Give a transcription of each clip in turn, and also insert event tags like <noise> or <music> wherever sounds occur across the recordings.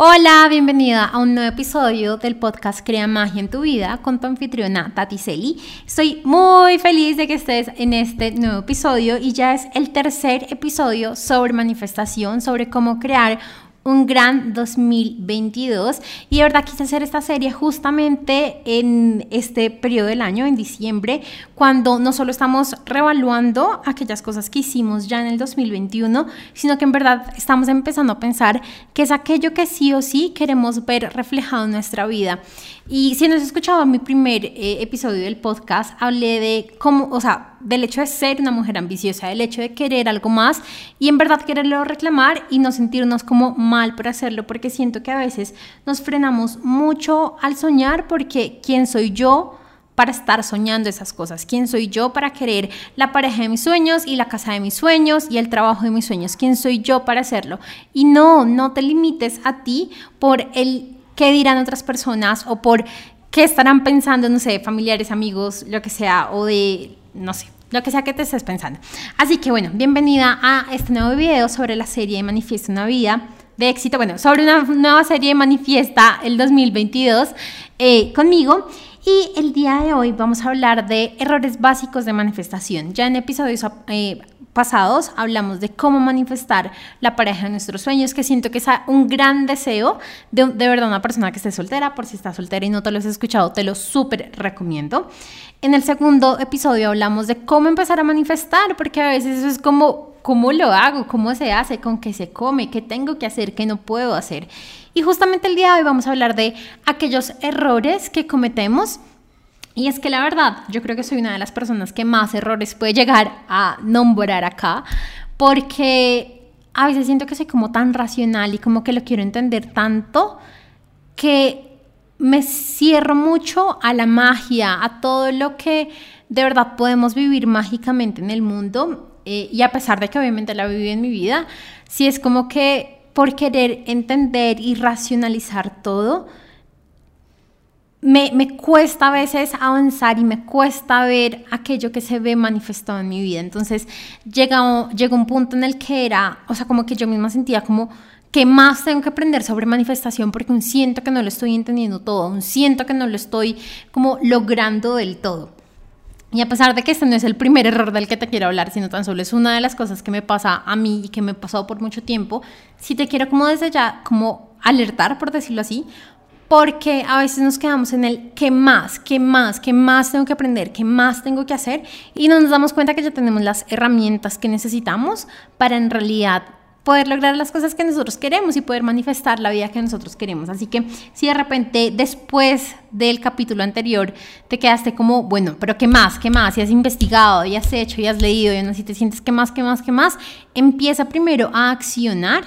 Hola, bienvenida a un nuevo episodio del podcast Crea Magia en tu vida con tu anfitriona Tati Celi. Estoy muy feliz de que estés en este nuevo episodio y ya es el tercer episodio sobre manifestación, sobre cómo crear un gran 2022 y de verdad quise hacer esta serie justamente en este periodo del año, en diciembre, cuando no solo estamos revaluando aquellas cosas que hicimos ya en el 2021, sino que en verdad estamos empezando a pensar que es aquello que sí o sí queremos ver reflejado en nuestra vida. Y si no has escuchado mi primer eh, episodio del podcast, hablé de cómo, o sea, del hecho de ser una mujer ambiciosa, del hecho de querer algo más y en verdad quererlo reclamar y no sentirnos como mal por hacerlo, porque siento que a veces nos frenamos mucho al soñar porque ¿quién soy yo? para estar soñando esas cosas. ¿Quién soy yo para querer la pareja de mis sueños y la casa de mis sueños y el trabajo de mis sueños? ¿Quién soy yo para hacerlo? Y no, no te limites a ti por el qué dirán otras personas o por qué estarán pensando, no sé, familiares, amigos, lo que sea, o de, no sé, lo que sea que te estés pensando. Así que bueno, bienvenida a este nuevo video sobre la serie Manifiesta una vida de éxito, bueno, sobre una nueva serie Manifiesta el 2022 eh, conmigo. Y el día de hoy vamos a hablar de errores básicos de manifestación. Ya en episodios eh, pasados hablamos de cómo manifestar la pareja de nuestros sueños, que siento que es un gran deseo de, de verdad una persona que esté soltera, por si está soltera y no te lo has escuchado, te lo súper recomiendo. En el segundo episodio hablamos de cómo empezar a manifestar, porque a veces eso es como, ¿cómo lo hago? ¿Cómo se hace? ¿Con qué se come? ¿Qué tengo que hacer? ¿Qué no puedo hacer? Y justamente el día de hoy vamos a hablar de aquellos errores que cometemos y es que la verdad, yo creo que soy una de las personas que más errores puede llegar a nombrar acá, porque a veces siento que soy como tan racional y como que lo quiero entender tanto que me cierro mucho a la magia, a todo lo que de verdad podemos vivir mágicamente en el mundo. Eh, y a pesar de que obviamente la viví en mi vida, sí es como que por querer entender y racionalizar todo, me, me, cuesta a veces avanzar y me cuesta ver aquello que se ve manifestado en mi vida. Entonces llega, llega un punto en el que era, o sea, como que yo misma sentía como que más tengo que aprender sobre manifestación porque un siento que no lo estoy entendiendo todo, un siento que no lo estoy como logrando del todo. Y a pesar de que este no es el primer error del que te quiero hablar, sino tan solo es una de las cosas que me pasa a mí y que me ha pasado por mucho tiempo, si te quiero como desde ya, como alertar, por decirlo así, porque a veces nos quedamos en el qué más, qué más, qué más tengo que aprender, qué más tengo que hacer y no nos damos cuenta que ya tenemos las herramientas que necesitamos para en realidad poder lograr las cosas que nosotros queremos y poder manifestar la vida que nosotros queremos. Así que si de repente después del capítulo anterior te quedaste como, bueno, pero ¿qué más? ¿Qué más? Y has investigado, y has hecho, y has leído, y aún así te sientes ¿qué más? ¿Qué más? ¿Qué más? Empieza primero a accionar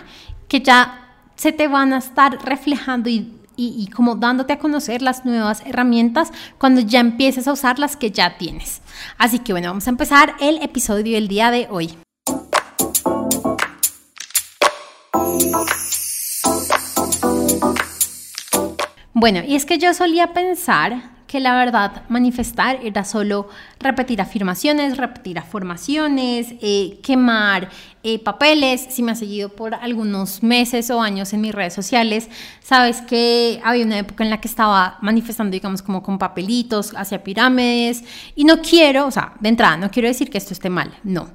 que ya se te van a estar reflejando y y, como dándote a conocer las nuevas herramientas cuando ya empieces a usar las que ya tienes. Así que bueno, vamos a empezar el episodio del día de hoy. Bueno, y es que yo solía pensar que la verdad manifestar era solo repetir afirmaciones, repetir afirmaciones, eh, quemar eh, papeles. Si me has seguido por algunos meses o años en mis redes sociales, sabes que había una época en la que estaba manifestando, digamos, como con papelitos hacia pirámides. Y no quiero, o sea, de entrada, no quiero decir que esto esté mal, no.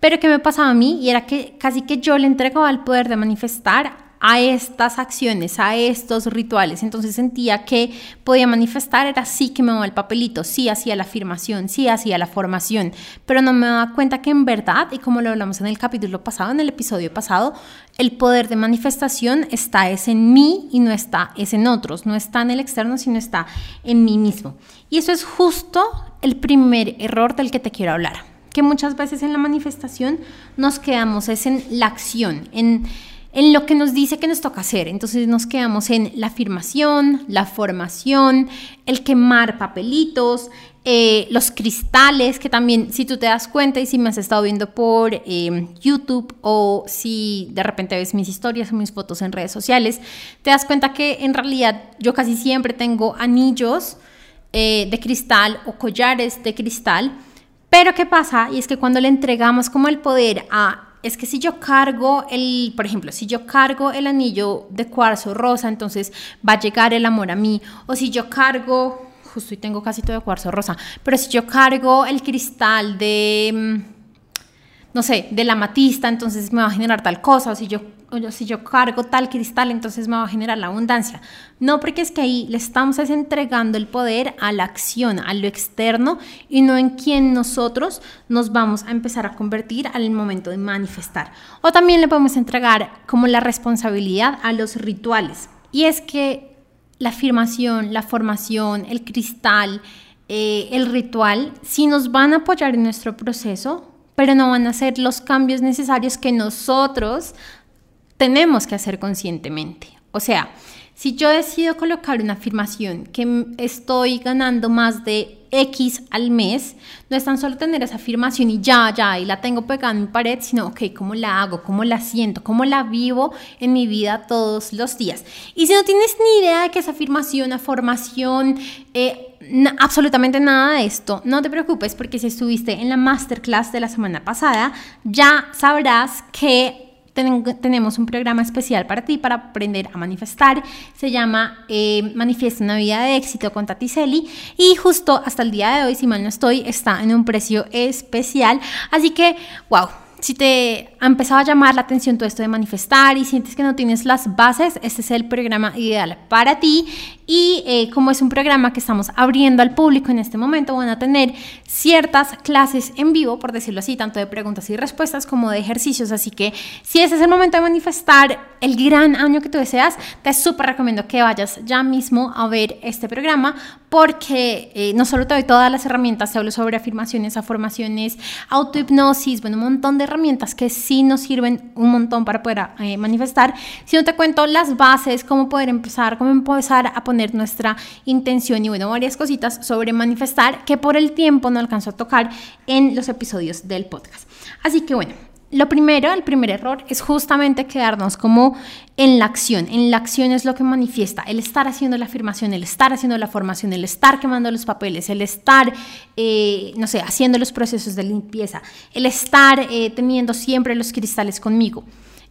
Pero ¿qué me pasaba a mí? Y era que casi que yo le entregaba el poder de manifestar a estas acciones, a estos rituales. Entonces sentía que podía manifestar, era sí que me daba el papelito, sí hacía la afirmación, sí hacía la formación, pero no me daba cuenta que en verdad, y como lo hablamos en el capítulo pasado, en el episodio pasado, el poder de manifestación está es en mí y no está es en otros, no está en el externo, sino está en mí mismo. Y eso es justo el primer error del que te quiero hablar, que muchas veces en la manifestación nos quedamos es en la acción, en en lo que nos dice que nos toca hacer. Entonces nos quedamos en la afirmación, la formación, el quemar papelitos, eh, los cristales, que también si tú te das cuenta y si me has estado viendo por em, YouTube o si de repente ves mis historias o mis fotos en redes sociales, te das cuenta que en realidad yo casi siempre tengo anillos eh, de cristal o collares de cristal. Pero ¿qué pasa? Y es que cuando le entregamos como el poder a es que si yo cargo el, por ejemplo, si yo cargo el anillo de cuarzo rosa, entonces va a llegar el amor a mí. O si yo cargo, justo y tengo casi todo de cuarzo rosa, pero si yo cargo el cristal de, mm, no sé, de la matista, entonces me va a generar tal cosa. O si yo si yo cargo tal cristal, entonces me va a generar la abundancia. No, porque es que ahí le estamos entregando el poder a la acción, a lo externo y no en quien nosotros nos vamos a empezar a convertir al momento de manifestar. O también le podemos entregar como la responsabilidad a los rituales. Y es que la afirmación, la formación, el cristal, eh, el ritual, si nos van a apoyar en nuestro proceso, pero no van a ser los cambios necesarios que nosotros tenemos que hacer conscientemente. O sea, si yo decido colocar una afirmación que estoy ganando más de X al mes, no es tan solo tener esa afirmación y ya, ya, y la tengo pegada en mi pared, sino, ok, ¿cómo la hago? ¿Cómo la siento? ¿Cómo la vivo en mi vida todos los días? Y si no tienes ni idea de que esa afirmación, afirmación, eh, absolutamente nada de esto, no te preocupes porque si estuviste en la masterclass de la semana pasada, ya sabrás que tenemos un programa especial para ti para aprender a manifestar. Se llama eh, Manifiesta una vida de éxito con Tati y justo hasta el día de hoy, si mal no estoy, está en un precio especial. Así que, wow si te ha empezado a llamar la atención todo esto de manifestar y sientes que no tienes las bases, este es el programa ideal para ti. Y eh, como es un programa que estamos abriendo al público en este momento, van a tener ciertas clases en vivo, por decirlo así, tanto de preguntas y respuestas como de ejercicios. Así que si ese es el momento de manifestar el gran año que tú deseas, te súper recomiendo que vayas ya mismo a ver este programa porque eh, no solo te doy todas las herramientas, te hablo sobre afirmaciones, afirmaciones, autohipnosis, bueno, un montón de herramientas que sí nos sirven un montón para poder eh, manifestar, sino te cuento las bases, cómo poder empezar, cómo empezar a poner nuestra intención y bueno, varias cositas sobre manifestar que por el tiempo no alcanzo a tocar en los episodios del podcast. Así que bueno, lo primero, el primer error es justamente quedarnos como en la acción. En la acción es lo que manifiesta el estar haciendo la afirmación, el estar haciendo la formación, el estar quemando los papeles, el estar, eh, no sé, haciendo los procesos de limpieza, el estar eh, teniendo siempre los cristales conmigo.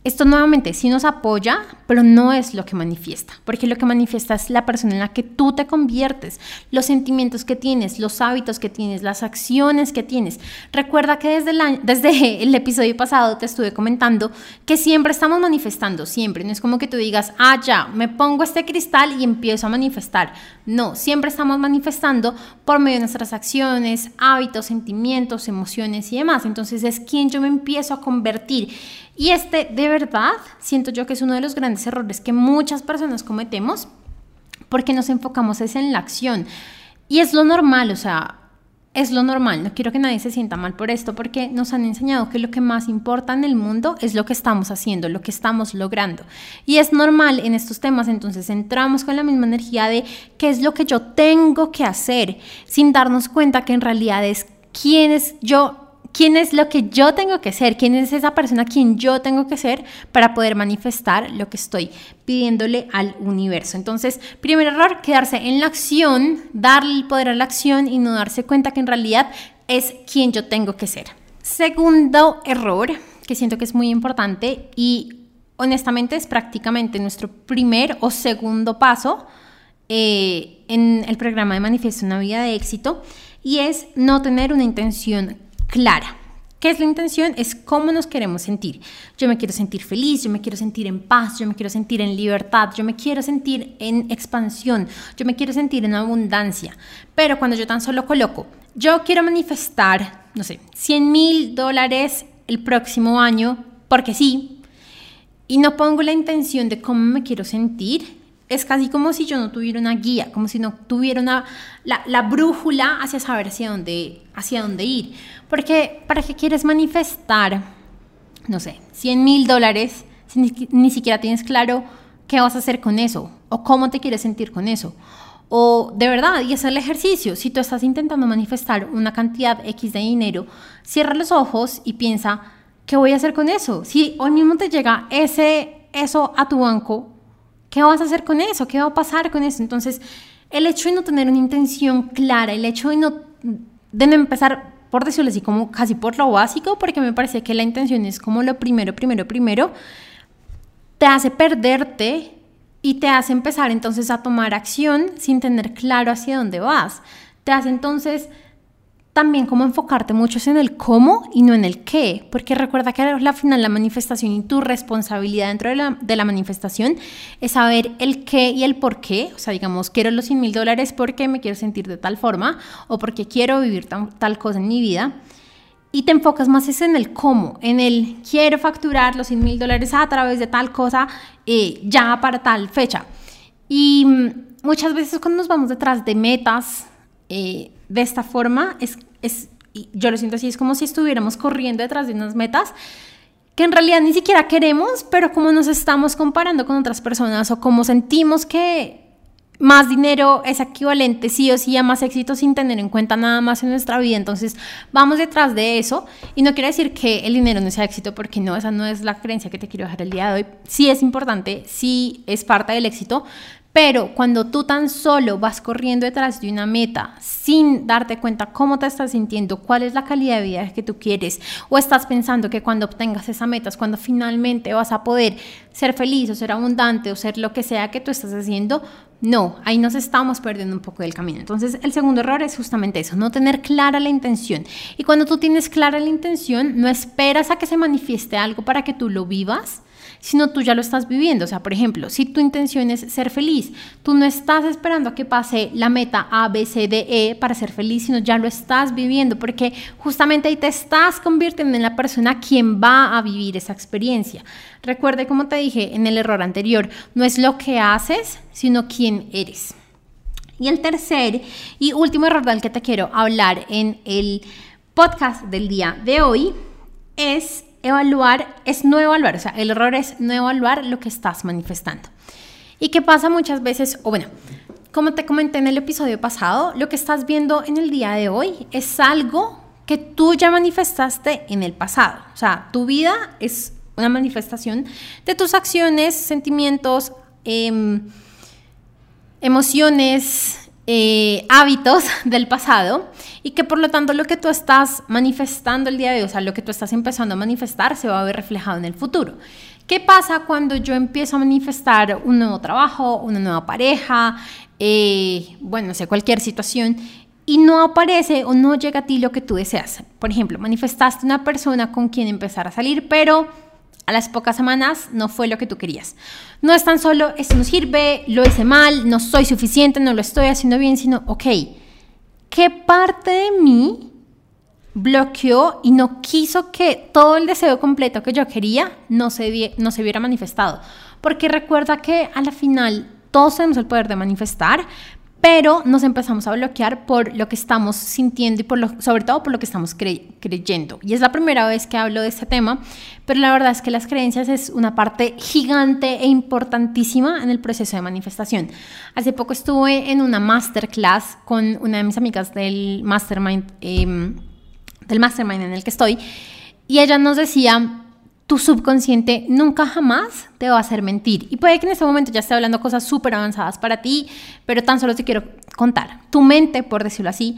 Esto nuevamente sí nos apoya, pero no es lo que manifiesta, porque lo que manifiesta es la persona en la que tú te conviertes, los sentimientos que tienes, los hábitos que tienes, las acciones que tienes. Recuerda que desde el, desde <laughs> el episodio pasado te estuve comentando que siempre estamos manifestando, siempre. No es como que tú digas, ah, ya, me pongo este cristal y empiezo a manifestar. No, siempre estamos manifestando por medio de nuestras acciones, hábitos, sentimientos, emociones y demás. Entonces es quien yo me empiezo a convertir y este, de verdad, siento yo que es uno de los grandes errores que muchas personas cometemos porque nos enfocamos es en la acción. Y es lo normal, o sea, es lo normal. No quiero que nadie se sienta mal por esto porque nos han enseñado que lo que más importa en el mundo es lo que estamos haciendo, lo que estamos logrando. Y es normal en estos temas, entonces entramos con la misma energía de qué es lo que yo tengo que hacer, sin darnos cuenta que en realidad es quién es yo quién es lo que yo tengo que ser, quién es esa persona quien yo tengo que ser para poder manifestar lo que estoy pidiéndole al universo. Entonces, primer error, quedarse en la acción, darle el poder a la acción y no darse cuenta que en realidad es quien yo tengo que ser. Segundo error, que siento que es muy importante y honestamente es prácticamente nuestro primer o segundo paso eh, en el programa de Manifiesto una vida de éxito y es no tener una intención clara. ¿Qué es la intención? Es cómo nos queremos sentir. Yo me quiero sentir feliz, yo me quiero sentir en paz, yo me quiero sentir en libertad, yo me quiero sentir en expansión, yo me quiero sentir en abundancia. Pero cuando yo tan solo coloco, yo quiero manifestar, no sé, 100 mil dólares el próximo año, porque sí, y no pongo la intención de cómo me quiero sentir, es casi como si yo no tuviera una guía, como si no tuviera la, brújula hacia saber hacia dónde, hacia dónde ir. Porque, ¿para qué quieres manifestar, no sé, 100 mil dólares si ni, siquiera tienes claro qué vas a hacer con eso? ¿O cómo te quieres sentir con eso? O de verdad, y es el ejercicio, si tú estás intentando manifestar una cantidad X de dinero, cierra los ojos y piensa, ¿qué voy a hacer con eso? Si hoy mismo te llega ese, eso a tu banco, ¿Qué vas a hacer con eso? ¿Qué va a pasar con eso? Entonces, el hecho de no tener una intención clara, el hecho de no, de no empezar por decirlo así, como casi por lo básico, porque me parece que la intención es como lo primero, primero, primero, te hace perderte y te hace empezar entonces a tomar acción sin tener claro hacia dónde vas. Te hace entonces también como enfocarte mucho en el cómo y no en el qué, porque recuerda que al final la manifestación y tu responsabilidad dentro de la, de la, manifestación es saber el qué y el por qué, o sea, digamos, quiero los 100 mil dólares porque me quiero sentir de tal forma o porque quiero vivir tal cosa en mi vida. Y te enfocas más es en el cómo, en el quiero facturar los 100 mil dólares a través de tal cosa eh, ya para tal fecha. Y mm, muchas veces cuando nos vamos detrás de metas, eh, de esta forma, es, es, yo lo siento así, es como si estuviéramos corriendo detrás de unas metas que en realidad ni siquiera queremos, pero como nos estamos comparando con otras personas o como sentimos que más dinero es equivalente sí o sí a más éxito sin tener en cuenta nada más en nuestra vida. Entonces vamos detrás de eso y no quiere decir que el dinero no sea éxito porque no, esa no es la creencia que te quiero dejar el día de hoy. Sí es importante, sí es parte del éxito, pero cuando tú tan solo vas corriendo detrás de una meta sin darte cuenta cómo te estás sintiendo, cuál es la calidad de vida que tú quieres, o estás pensando que cuando obtengas esa meta es cuando finalmente vas a poder ser feliz o ser abundante o ser lo que sea que tú estás haciendo, no, ahí nos estamos perdiendo un poco del camino. Entonces, el segundo error es justamente eso, no tener clara la intención. Y cuando tú tienes clara la intención, no esperas a que se manifieste algo para que tú lo vivas, sino tú ya lo estás viviendo. O sea, por ejemplo, si tu intención es ser feliz, tú no estás esperando a que pase la meta A, B, C, D, E para ser feliz, sino ya lo estás viviendo, porque justamente ahí te estás convirtiendo en la persona quien va a vivir esa experiencia. Recuerde, como te dije en el error anterior, no es lo que haces, sino quién eres. Y el tercer y último error del que te quiero hablar en el podcast del día de hoy es evaluar es no evaluar, o sea, el error es no evaluar lo que estás manifestando. ¿Y qué pasa muchas veces? O bueno, como te comenté en el episodio pasado, lo que estás viendo en el día de hoy es algo que tú ya manifestaste en el pasado. O sea, tu vida es una manifestación de tus acciones, sentimientos, em, emociones, eh, hábitos <laughs> del pasado y que por lo tanto lo que tú estás manifestando el día de hoy, o sea, lo que tú estás empezando a manifestar se va a ver reflejado en el futuro. ¿Qué pasa cuando yo empiezo a manifestar un nuevo trabajo, una nueva pareja, eh, bueno, no sé, cualquier situación y no aparece o no llega a ti lo que tú deseas? Por ejemplo, manifestaste una persona con quien empezar a salir, pero a las pocas semanas no fue lo que tú querías. No es tan solo, esto no sirve, lo hice mal, no soy suficiente, no lo estoy haciendo bien, sino, ok, ¿qué parte de mí bloqueó y no quiso que todo el deseo completo que yo quería no se, no se viera manifestado? Porque recuerda que a la final todos tenemos el poder de manifestar, pero nos empezamos a bloquear por lo que estamos sintiendo y por sobre todo por lo que estamos creyendo. Y es la primera vez que hablo de este tema, pero la verdad es que las creencias es una parte gigante e importantísima en el proceso de manifestación. Hace poco estuve en una masterclass con una de mis amigas del mastermind, em, del mastermind en el que estoy, y ella nos decía tu subconsciente nunca jamás te va a hacer mentir. Y puede que en este momento ya esté hablando cosas súper avanzadas para ti, pero tan solo te quiero contar. Tu mente, por decirlo así,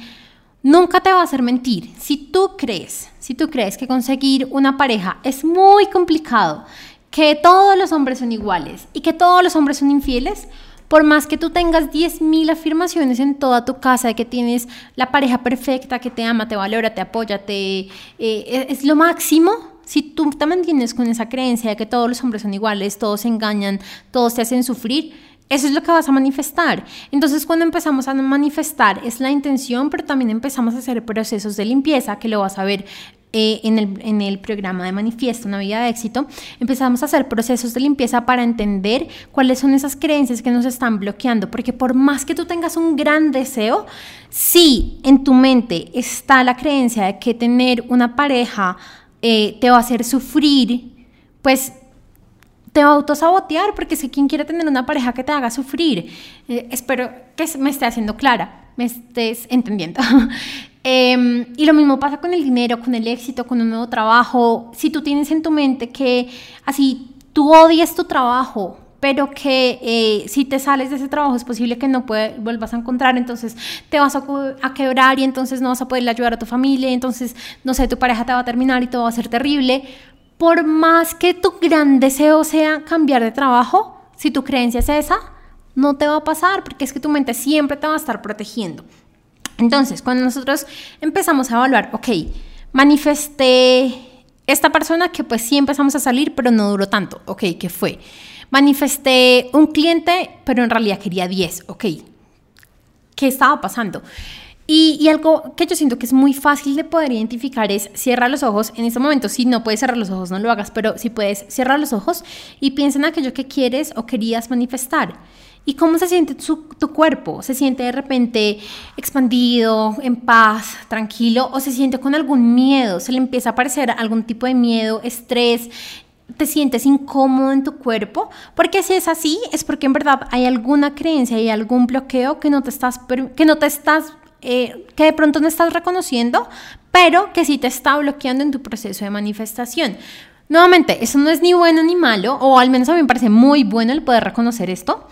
nunca te va a hacer mentir. Si tú crees, si tú crees que conseguir una pareja es muy complicado, que todos los hombres son iguales y que todos los hombres son infieles, por más que tú tengas 10.000 afirmaciones en toda tu casa de que tienes la pareja perfecta, que te ama, te valora, te apoya, te, eh, es lo máximo, si tú te mantienes con esa creencia de que todos los hombres son iguales, todos se engañan, todos te hacen sufrir, eso es lo que vas a manifestar. Entonces, cuando empezamos a manifestar, es la intención, pero también empezamos a hacer procesos de limpieza, que lo vas a ver eh, en, el, en, el, programa de Manifiesto, una vida de éxito, empezamos a hacer procesos de limpieza para entender cuáles son esas creencias que nos están bloqueando, porque por más que tú tengas un gran deseo, si en tu mente está la creencia de que tener una pareja eh, te va a hacer sufrir, pues te va a autosabotear, porque si quien quiere tener una pareja que te haga sufrir. Eh, espero que me esté haciendo clara, me estés entendiendo. <laughs> Em, y lo mismo pasa con el dinero, con el éxito, con un nuevo trabajo. Si tú tienes en tu mente que así tú odias tu trabajo, pero que eh, si te sales de ese trabajo es posible que no vuelvas a encontrar, entonces te vas a, a, quebrar y entonces no vas a poder ayudar a tu familia, entonces, no sé, tu pareja te va a terminar y todo va a ser terrible. Por más que tu gran deseo sea cambiar de trabajo, si tu creencia es esa, no te va a pasar porque es que tu mente siempre te va a estar protegiendo. Entonces, cuando nosotros empezamos a evaluar, ok, manifesté esta persona que pues sí empezamos a salir, pero no duró tanto, ok, ¿qué fue? Manifesté un cliente, pero en realidad quería 10, ok, ¿qué estaba pasando? Y, algo que yo siento que es muy fácil de poder identificar es cierra los ojos. En este momento, si no puedes cerrar los ojos, no lo hagas, pero si puedes, cierra los ojos y piensa en aquello que quieres o querías manifestar. ¿Y cómo se siente tu cuerpo? ¿Se siente de repente expandido, en paz, tranquilo? ¿O se siente con algún miedo? ¿Se le empieza a aparecer algún tipo de miedo, estrés? ¿Te sientes incómodo en tu cuerpo? Porque si es así, es porque en verdad hay alguna creencia, hay algún bloqueo que no te estás, que no te estás eh, que de pronto no estás reconociendo, pero que sí te está bloqueando en tu proceso de manifestación. Nuevamente, eso no es ni bueno ni malo, o al menos a mí me parece muy bueno el poder reconocer esto,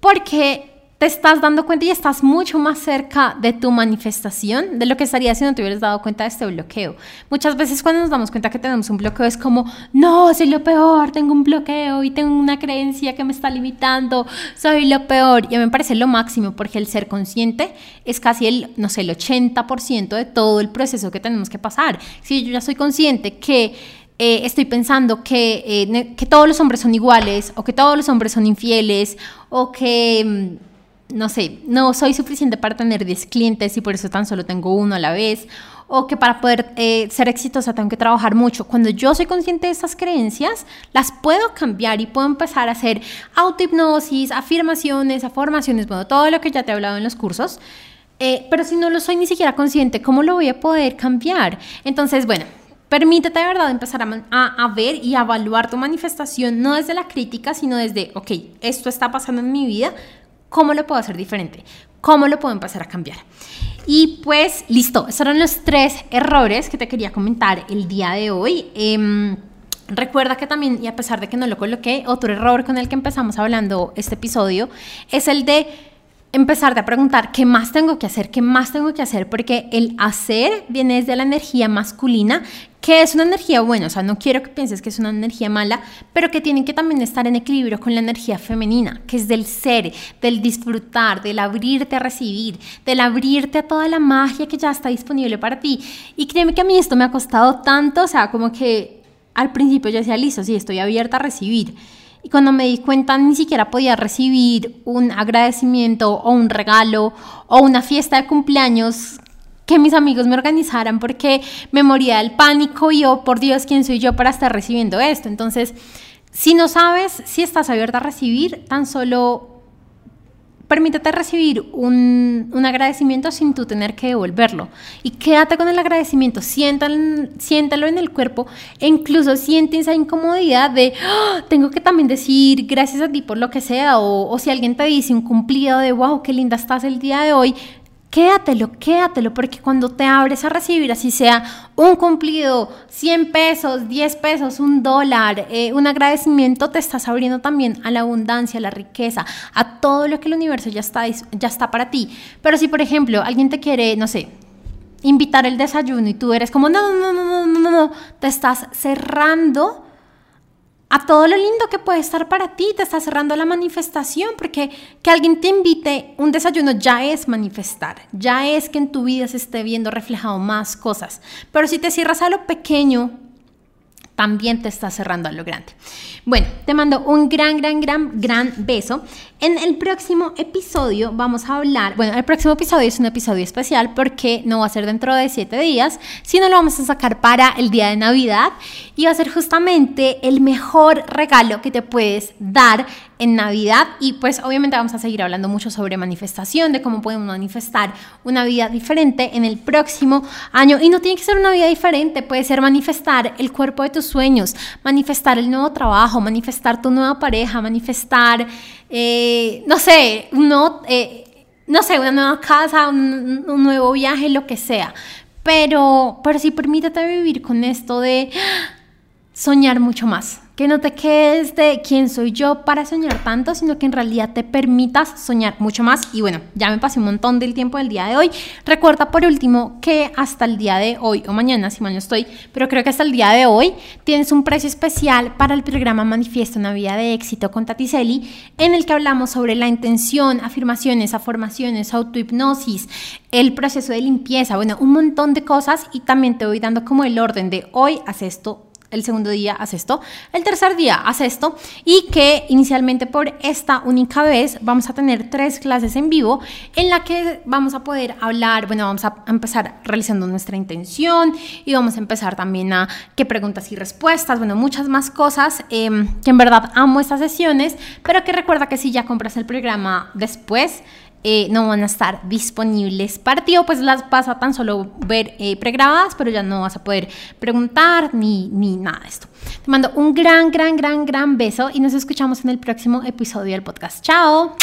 porque te estás dando cuenta y estás mucho más cerca de tu manifestación de lo que estarías si no te hubieras dado cuenta de este bloqueo. Muchas veces cuando nos damos cuenta que tenemos un bloqueo es como, no, soy lo peor, tengo un bloqueo y tengo una creencia que me está limitando, soy lo peor. Y a mí me parece lo máximo porque el ser consciente es casi el, no sé, el 80% de todo el proceso que tenemos que pasar. Si yo ya soy consciente que eh, estoy pensando que, eh, que todos los hombres son iguales o que todos los hombres son infieles o que, mm, no sé, no soy suficiente para tener 10 clientes y por eso tan solo tengo uno a la vez o que para poder eh, ser exitosa tengo que trabajar mucho. Cuando yo soy consciente de esas creencias, las puedo cambiar y puedo empezar a hacer autohipnosis, afirmaciones, afirmaciones, bueno, todo lo que ya te he hablado en los cursos. pero si no lo soy ni siquiera consciente, ¿cómo lo voy a poder cambiar? Entonces, bueno, Permítete de verdad empezar a, ver y a evaluar tu manifestación, no desde la crítica, sino desde, ok, esto está pasando en mi vida, ¿cómo lo puedo hacer diferente? ¿Cómo lo puedo empezar a cambiar? Y pues listo, esos eran los tres errores que te quería comentar el día de hoy. Em, recuerda que también, y a pesar de que no lo coloqué, otro error con el que empezamos hablando este episodio es el de empezarte a preguntar qué más tengo que hacer, qué más tengo que hacer, porque el hacer viene desde la energía masculina, que es una energía buena, o sea, no quiero que pienses que es una energía mala, pero que tiene que también estar en equilibrio con la energía femenina, que es del ser, del disfrutar, del abrirte a recibir, del abrirte a toda la magia que ya está disponible para ti. Y créeme que a mí esto me ha costado tanto, o sea, como que al principio yo decía, listo, sí, estoy abierta a recibir y cuando me di cuenta ni siquiera podía recibir un agradecimiento o un regalo o una fiesta de cumpleaños que mis amigos me organizaran porque me moría del pánico y yo, oh, por Dios, ¿quién soy yo para estar recibiendo esto? Entonces, si no sabes si estás abierta a recibir, tan solo permítete recibir un, agradecimiento sin tú tener que devolverlo. Y quédate con el agradecimiento, siéntalo, siéntalo en el cuerpo e incluso siente esa incomodidad de, ¡Ah! tengo que también decir gracias a ti por lo que sea, o, o si alguien te dice un cumplido de, wow, qué linda estás el día de hoy, quédatelo, quédatelo, porque cuando te abres a recibir, así sea un cumplido, 100 pesos, 10 pesos, un dólar, eh, un agradecimiento, te estás abriendo también a la abundancia, a la riqueza, a todo lo que el universo ya está, ya está para ti. Pero si, por ejemplo, alguien te quiere, no sé, invitar el desayuno y tú eres como, no, no, no, no, no, no, no, te estás cerrando a todo lo lindo que puede estar para ti, te está cerrando la manifestación, porque que alguien te invite un desayuno ya es manifestar, ya es que en tu vida se esté viendo reflejado más cosas. Pero si te cierras a lo pequeño, también te está cerrando a lo grande. Bueno, te mando un gran, gran, gran, gran beso. En el próximo episodio vamos a hablar, bueno, el próximo episodio es un episodio especial porque no va a ser dentro de siete días, sino lo vamos a sacar para el día de Navidad y va a ser justamente el mejor regalo que te puedes dar en Navidad y pues obviamente vamos a seguir hablando mucho sobre manifestación, de cómo podemos manifestar una vida diferente en el próximo año y no tiene que ser una vida diferente, puede ser manifestar el cuerpo de tus sueños, manifestar el nuevo trabajo, manifestar tu nueva pareja, manifestar eh, no sé, no, eh, no sé, una nueva casa, un, nuevo viaje, lo que sea. Pero, pero sí permítete vivir con esto de soñar mucho más. Que no te quedes de quién soy yo para soñar tanto, sino que en realidad te permitas soñar mucho más. Y bueno, ya me pasé un montón del tiempo del día de hoy. Recuerda por último que hasta el día de hoy o mañana, si mal no estoy, pero creo que hasta el día de hoy tienes un precio especial para el programa Manifiesto una vida de éxito con Tatiseli, en el que hablamos sobre la intención, afirmaciones, afirmaciones, autohipnosis, el proceso de limpieza, bueno, un montón de cosas y también te voy dando como el orden de hoy haz esto, el segundo día haz esto, el tercer día haz esto y que inicialmente por esta única vez vamos a tener tres clases en vivo en la que vamos a poder hablar, bueno, vamos a empezar realizando nuestra intención y vamos a empezar también a qué preguntas y respuestas, bueno, muchas más cosas em, que en verdad amo estas sesiones, pero que recuerda que si ya compras el programa después, eh, no van a estar disponibles para o pues las vas a tan solo ver eh, pregrabadas, pero ya no vas a poder preguntar ni, ni nada de esto. Te mando un gran, gran, gran, gran beso y nos escuchamos en el próximo episodio del podcast. Chao.